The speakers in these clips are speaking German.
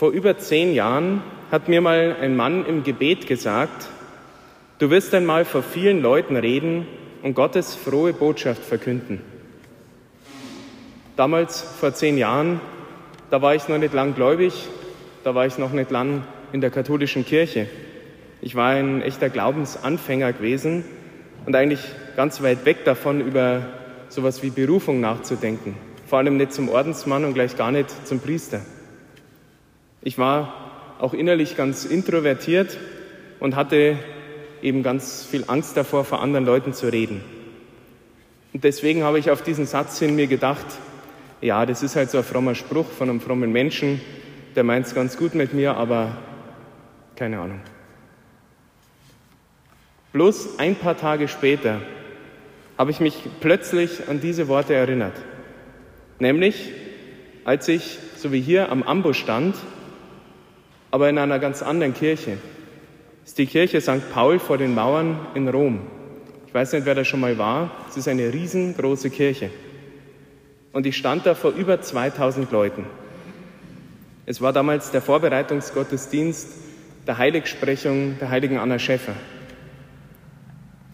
Vor über zehn Jahren hat mir mal ein Mann im Gebet gesagt, du wirst einmal vor vielen Leuten reden und Gottes frohe Botschaft verkünden. Damals, vor zehn Jahren, da war ich noch nicht lang gläubig, da war ich noch nicht lang in der katholischen Kirche. Ich war ein echter Glaubensanfänger gewesen und eigentlich ganz weit weg davon, über sowas wie Berufung nachzudenken. Vor allem nicht zum Ordensmann und gleich gar nicht zum Priester. Ich war auch innerlich ganz introvertiert und hatte eben ganz viel Angst davor, vor anderen Leuten zu reden. Und deswegen habe ich auf diesen Satz hin mir gedacht, ja, das ist halt so ein frommer Spruch von einem frommen Menschen, der meint es ganz gut mit mir, aber keine Ahnung. Bloß ein paar Tage später habe ich mich plötzlich an diese Worte erinnert. Nämlich, als ich, so wie hier, am Ambo stand, aber in einer ganz anderen Kirche. Das ist die Kirche St. Paul vor den Mauern in Rom. Ich weiß nicht, wer da schon mal war. Es ist eine riesengroße Kirche. Und ich stand da vor über 2000 Leuten. Es war damals der Vorbereitungsgottesdienst der Heiligsprechung der heiligen Anna Schäffer.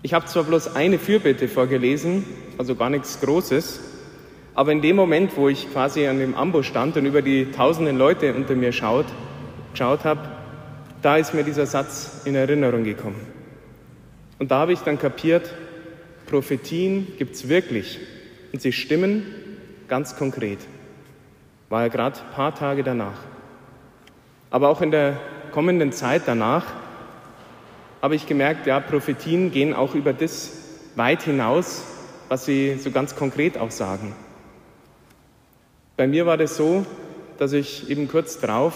Ich habe zwar bloß eine Fürbitte vorgelesen, also gar nichts Großes, aber in dem Moment, wo ich quasi an dem Ambo stand und über die tausenden Leute unter mir schaut, geschaut habe, da ist mir dieser Satz in Erinnerung gekommen. Und da habe ich dann kapiert, Prophetien gibt es wirklich und sie stimmen ganz konkret. War ja gerade ein paar Tage danach. Aber auch in der kommenden Zeit danach habe ich gemerkt, ja, Prophetien gehen auch über das weit hinaus, was sie so ganz konkret auch sagen. Bei mir war das so, dass ich eben kurz drauf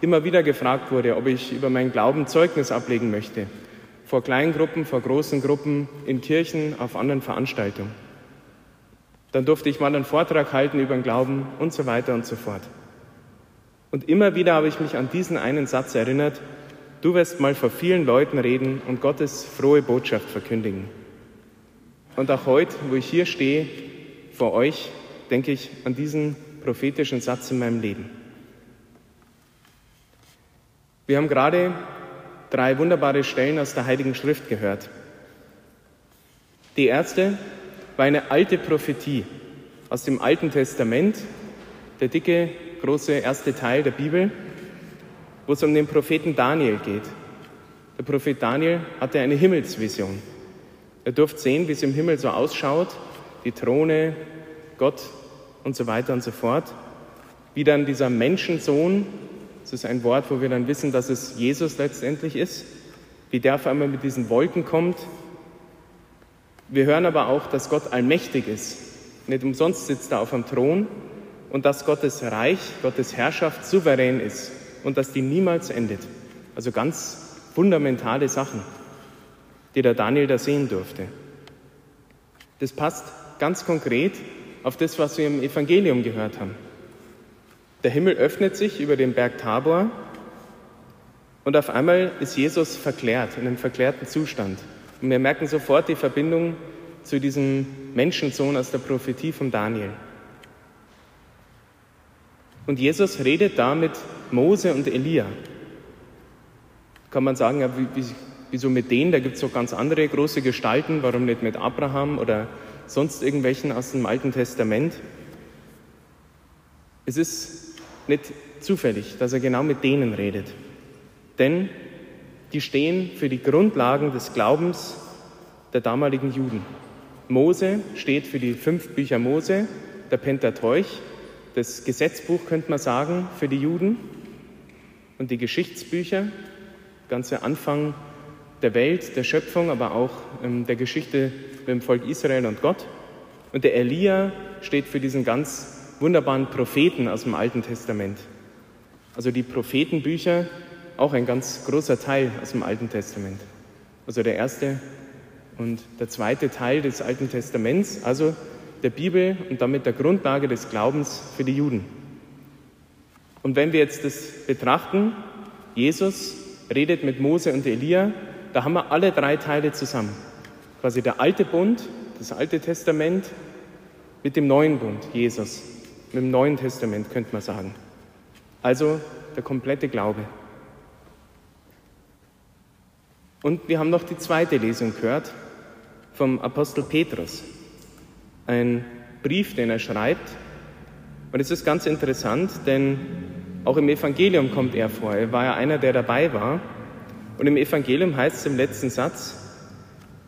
immer wieder gefragt wurde, ob ich über meinen Glauben Zeugnis ablegen möchte. Vor kleinen Gruppen, vor großen Gruppen, in Kirchen, auf anderen Veranstaltungen. Dann durfte ich mal einen Vortrag halten über den Glauben und so weiter und so fort. Und immer wieder habe ich mich an diesen einen Satz erinnert, du wirst mal vor vielen Leuten reden und Gottes frohe Botschaft verkündigen. Und auch heute, wo ich hier stehe, vor euch, denke ich an diesen prophetischen Satz in meinem Leben. Wir haben gerade drei wunderbare Stellen aus der Heiligen Schrift gehört. Die erste war eine alte Prophetie aus dem Alten Testament, der dicke, große erste Teil der Bibel, wo es um den Propheten Daniel geht. Der Prophet Daniel hatte eine Himmelsvision. Er durfte sehen, wie es im Himmel so ausschaut, die Throne, Gott und so weiter und so fort. Wie dann dieser Menschensohn, das ist ein Wort, wo wir dann wissen, dass es Jesus letztendlich ist, wie der auf einmal mit diesen Wolken kommt. Wir hören aber auch, dass Gott allmächtig ist. Nicht umsonst sitzt er auf dem Thron und dass Gottes Reich, Gottes Herrschaft souverän ist und dass die niemals endet. Also ganz fundamentale Sachen, die der Daniel da sehen durfte. Das passt ganz konkret auf das, was wir im Evangelium gehört haben. Der Himmel öffnet sich über den Berg Tabor und auf einmal ist Jesus verklärt, in einem verklärten Zustand. Und wir merken sofort die Verbindung zu diesem Menschensohn aus der Prophetie von Daniel. Und Jesus redet da mit Mose und Elia. Kann man sagen, ja, wieso mit denen? Da gibt es doch ganz andere große Gestalten. Warum nicht mit Abraham oder sonst irgendwelchen aus dem Alten Testament? Es ist nicht zufällig, dass er genau mit denen redet. Denn die stehen für die Grundlagen des Glaubens der damaligen Juden. Mose steht für die fünf Bücher Mose, der Pentateuch, das Gesetzbuch könnte man sagen für die Juden und die Geschichtsbücher, ganze Anfang der Welt, der Schöpfung, aber auch ähm, der Geschichte mit dem Volk Israel und Gott. Und der Elia steht für diesen ganz wunderbaren Propheten aus dem Alten Testament. Also die Prophetenbücher, auch ein ganz großer Teil aus dem Alten Testament. Also der erste und der zweite Teil des Alten Testaments, also der Bibel und damit der Grundlage des Glaubens für die Juden. Und wenn wir jetzt das betrachten, Jesus redet mit Mose und Elia, da haben wir alle drei Teile zusammen. Quasi der alte Bund, das Alte Testament mit dem neuen Bund, Jesus, mit dem Neuen Testament könnte man sagen. Also der komplette Glaube. Und wir haben noch die zweite Lesung gehört vom Apostel Petrus. Ein Brief, den er schreibt. Und es ist ganz interessant, denn auch im Evangelium kommt er vor. Er war ja einer, der dabei war. Und im Evangelium heißt es im letzten Satz,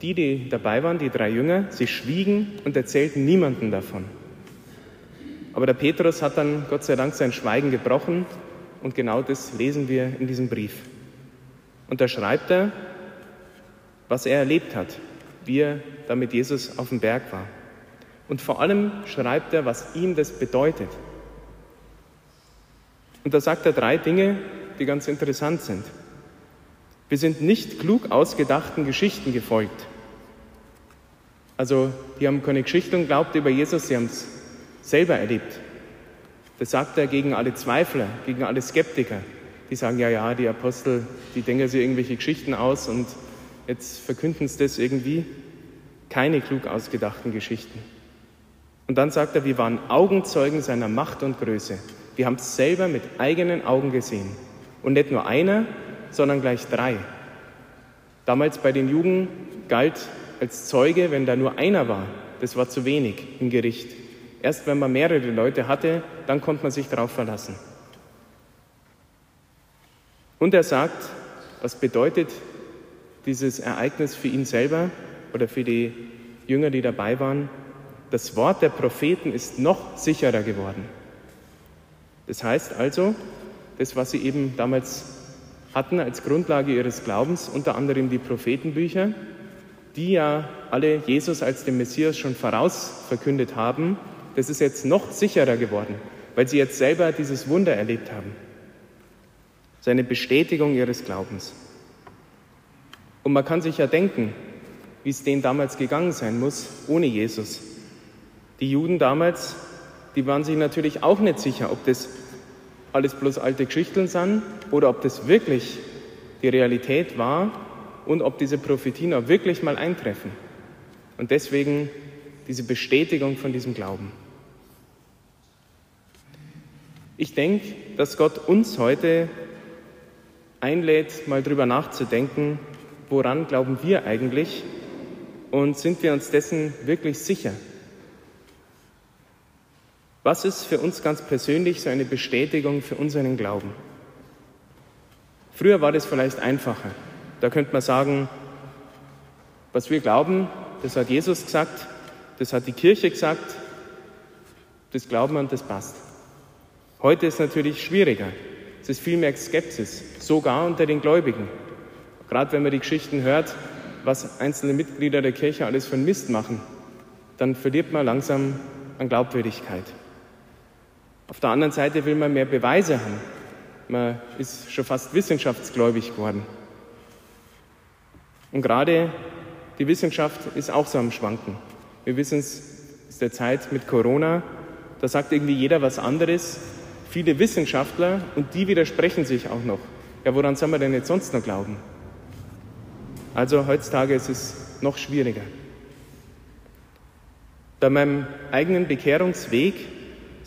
die, die dabei waren, die drei Jünger, sie schwiegen und erzählten niemanden davon. Aber der Petrus hat dann Gott sei Dank sein Schweigen gebrochen und genau das lesen wir in diesem Brief. Und da schreibt er, was er erlebt hat, wie er da mit Jesus auf dem Berg war. Und vor allem schreibt er, was ihm das bedeutet. Und da sagt er drei Dinge, die ganz interessant sind. Wir sind nicht klug ausgedachten Geschichten gefolgt. Also, die haben keine Geschichten glaubt über Jesus, sie haben es selber erlebt. Das sagt er gegen alle Zweifler, gegen alle Skeptiker, die sagen, ja, ja, die Apostel, die denken sich irgendwelche Geschichten aus und jetzt verkünden sie das irgendwie. Keine klug ausgedachten Geschichten. Und dann sagt er, wir waren Augenzeugen seiner Macht und Größe. Wir haben es selber mit eigenen Augen gesehen. Und nicht nur einer, sondern gleich drei. Damals bei den Juden galt als Zeuge, wenn da nur einer war, das war zu wenig im Gericht. Erst wenn man mehrere Leute hatte, dann konnte man sich darauf verlassen. Und er sagt, was bedeutet dieses Ereignis für ihn selber oder für die Jünger, die dabei waren? Das Wort der Propheten ist noch sicherer geworden. Das heißt also, das, was sie eben damals hatten als Grundlage ihres Glaubens unter anderem die Prophetenbücher, die ja alle Jesus als den Messias schon voraus verkündet haben. Das ist jetzt noch sicherer geworden, weil sie jetzt selber dieses Wunder erlebt haben. Seine Bestätigung ihres Glaubens. Und man kann sich ja denken, wie es denen damals gegangen sein muss ohne Jesus. Die Juden damals, die waren sich natürlich auch nicht sicher, ob das alles bloß alte Geschichten sind oder ob das wirklich die Realität war und ob diese Prophetien auch wirklich mal eintreffen. Und deswegen diese Bestätigung von diesem Glauben. Ich denke, dass Gott uns heute einlädt, mal drüber nachzudenken, woran glauben wir eigentlich und sind wir uns dessen wirklich sicher? Was ist für uns ganz persönlich so eine Bestätigung für unseren Glauben? Früher war das vielleicht einfacher. Da könnte man sagen, was wir glauben, das hat Jesus gesagt, das hat die Kirche gesagt, das glauben wir und das passt. Heute ist natürlich schwieriger. Es ist viel mehr Skepsis, sogar unter den Gläubigen. Gerade wenn man die Geschichten hört, was einzelne Mitglieder der Kirche alles für einen Mist machen, dann verliert man langsam an Glaubwürdigkeit. Auf der anderen Seite will man mehr Beweise haben. Man ist schon fast wissenschaftsgläubig geworden. Und gerade die Wissenschaft ist auch so am Schwanken. Wir wissen es, ist der Zeit mit Corona, da sagt irgendwie jeder was anderes. Viele Wissenschaftler und die widersprechen sich auch noch. Ja, woran soll man denn jetzt sonst noch glauben? Also heutzutage ist es noch schwieriger. Bei meinem eigenen Bekehrungsweg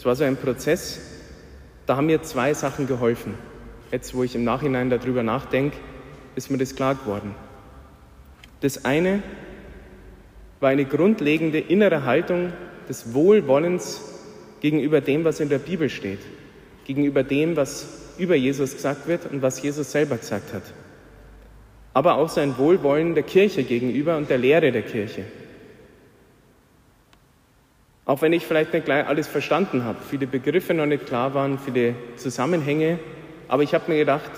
es war so ein Prozess, da haben mir zwei Sachen geholfen. Jetzt, wo ich im Nachhinein darüber nachdenke, ist mir das klar geworden. Das eine war eine grundlegende innere Haltung des Wohlwollens gegenüber dem, was in der Bibel steht, gegenüber dem, was über Jesus gesagt wird und was Jesus selber gesagt hat. Aber auch sein Wohlwollen der Kirche gegenüber und der Lehre der Kirche. Auch wenn ich vielleicht nicht gleich alles verstanden habe, viele Begriffe noch nicht klar waren, viele Zusammenhänge, aber ich habe mir gedacht,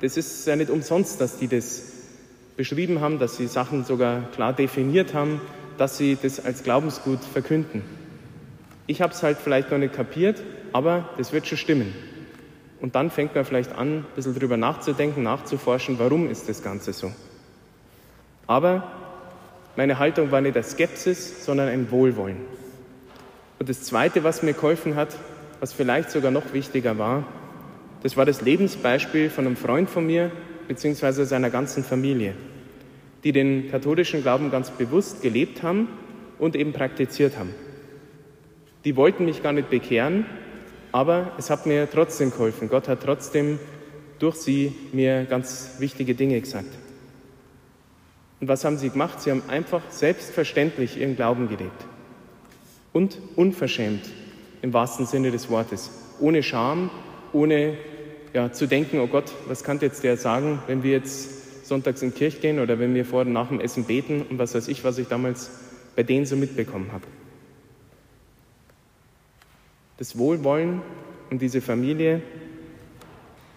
das ist ja nicht umsonst, dass die das beschrieben haben, dass sie Sachen sogar klar definiert haben, dass sie das als Glaubensgut verkünden. Ich habe es halt vielleicht noch nicht kapiert, aber das wird schon stimmen. Und dann fängt man vielleicht an, ein bisschen drüber nachzudenken, nachzuforschen, warum ist das Ganze so. Aber meine Haltung war nicht der Skepsis, sondern ein Wohlwollen. Und das Zweite, was mir geholfen hat, was vielleicht sogar noch wichtiger war, das war das Lebensbeispiel von einem Freund von mir beziehungsweise seiner ganzen Familie, die den katholischen Glauben ganz bewusst gelebt haben und eben praktiziert haben. Die wollten mich gar nicht bekehren, Aber es hat mir trotzdem geholfen. Gott hat trotzdem durch sie mir ganz wichtige Dinge gesagt. Und was haben sie gemacht? Sie haben einfach selbstverständlich ihren Glauben gelebt. Und unverschämt im wahrsten Sinne des Wortes. Ohne Scham, ohne ja, zu denken, oh Gott, was kann jetzt der sagen, wenn wir jetzt sonntags in die Kirche gehen oder wenn wir vor und nach dem Essen beten und was weiß ich, was ich damals bei denen so mitbekommen habe. Das Wohlwollen und diese Familie.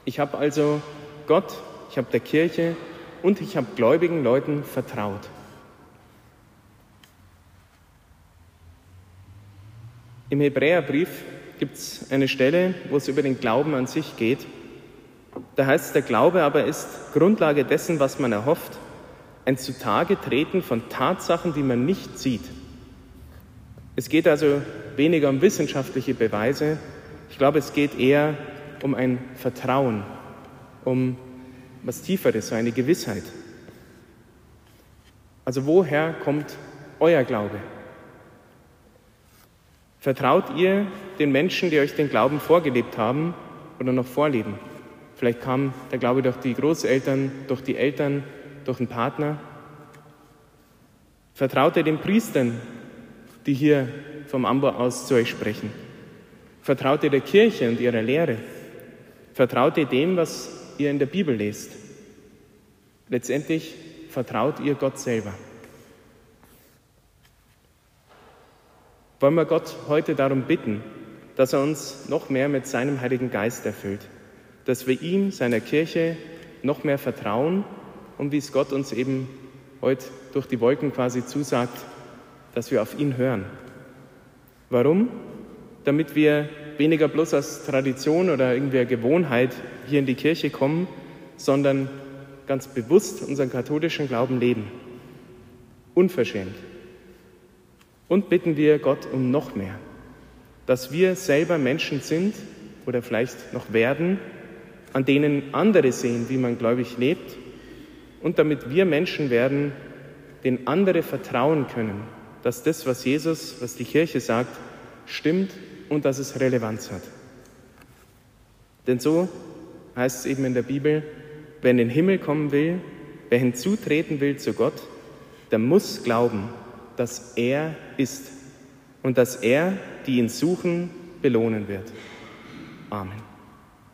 Ich habe also Gott, ich habe der Kirche und ich habe gläubigen Leuten vertraut. Im Hebräerbrief gibt es eine Stelle, wo es über den Glauben an sich geht. Da heißt es, der Glaube aber ist Grundlage dessen, was man erhofft, ein Zutage-Treten von Tatsachen, die man nicht sieht. Es geht also weniger um wissenschaftliche Beweise, ich glaube, es geht eher um ein Vertrauen, um was Tieferes, so eine Gewissheit. Also woher kommt euer Glaube? Vertraut ihr den Menschen, die euch den Glauben vorgelebt haben oder noch vorleben? Vielleicht kam der Glaube durch die Großeltern, durch die Eltern, durch einen Partner. Vertraut ihr den Priestern, die hier vom Ambo aus zu euch sprechen? Vertraut ihr der Kirche und ihrer Lehre? Vertraut ihr dem, was ihr in der Bibel lest? Letztendlich vertraut ihr Gott selber. Wollen wir Gott heute darum bitten, dass er uns noch mehr mit seinem Heiligen Geist erfüllt, dass wir ihm, seiner Kirche, noch mehr vertrauen und wie es Gott uns eben heute durch die Wolken quasi zusagt, dass wir auf ihn hören. Warum? Damit wir weniger bloß aus Tradition oder irgendeiner Gewohnheit hier in die Kirche kommen, sondern ganz bewusst unseren katholischen Glauben leben. Unverschämt. Und bitten wir Gott um noch mehr, dass wir selber Menschen sind oder vielleicht noch werden, an denen andere sehen, wie man gläubig lebt und damit wir Menschen werden, denen andere vertrauen können, dass das, was Jesus, was die Kirche sagt, stimmt und dass es Relevanz hat. Denn so heißt es eben in der Bibel, wer in den Himmel kommen will, wer hinzutreten will zu Gott, der muss glauben, dass er ist und dass er, die ihn suchen, belohnen wird. Amen.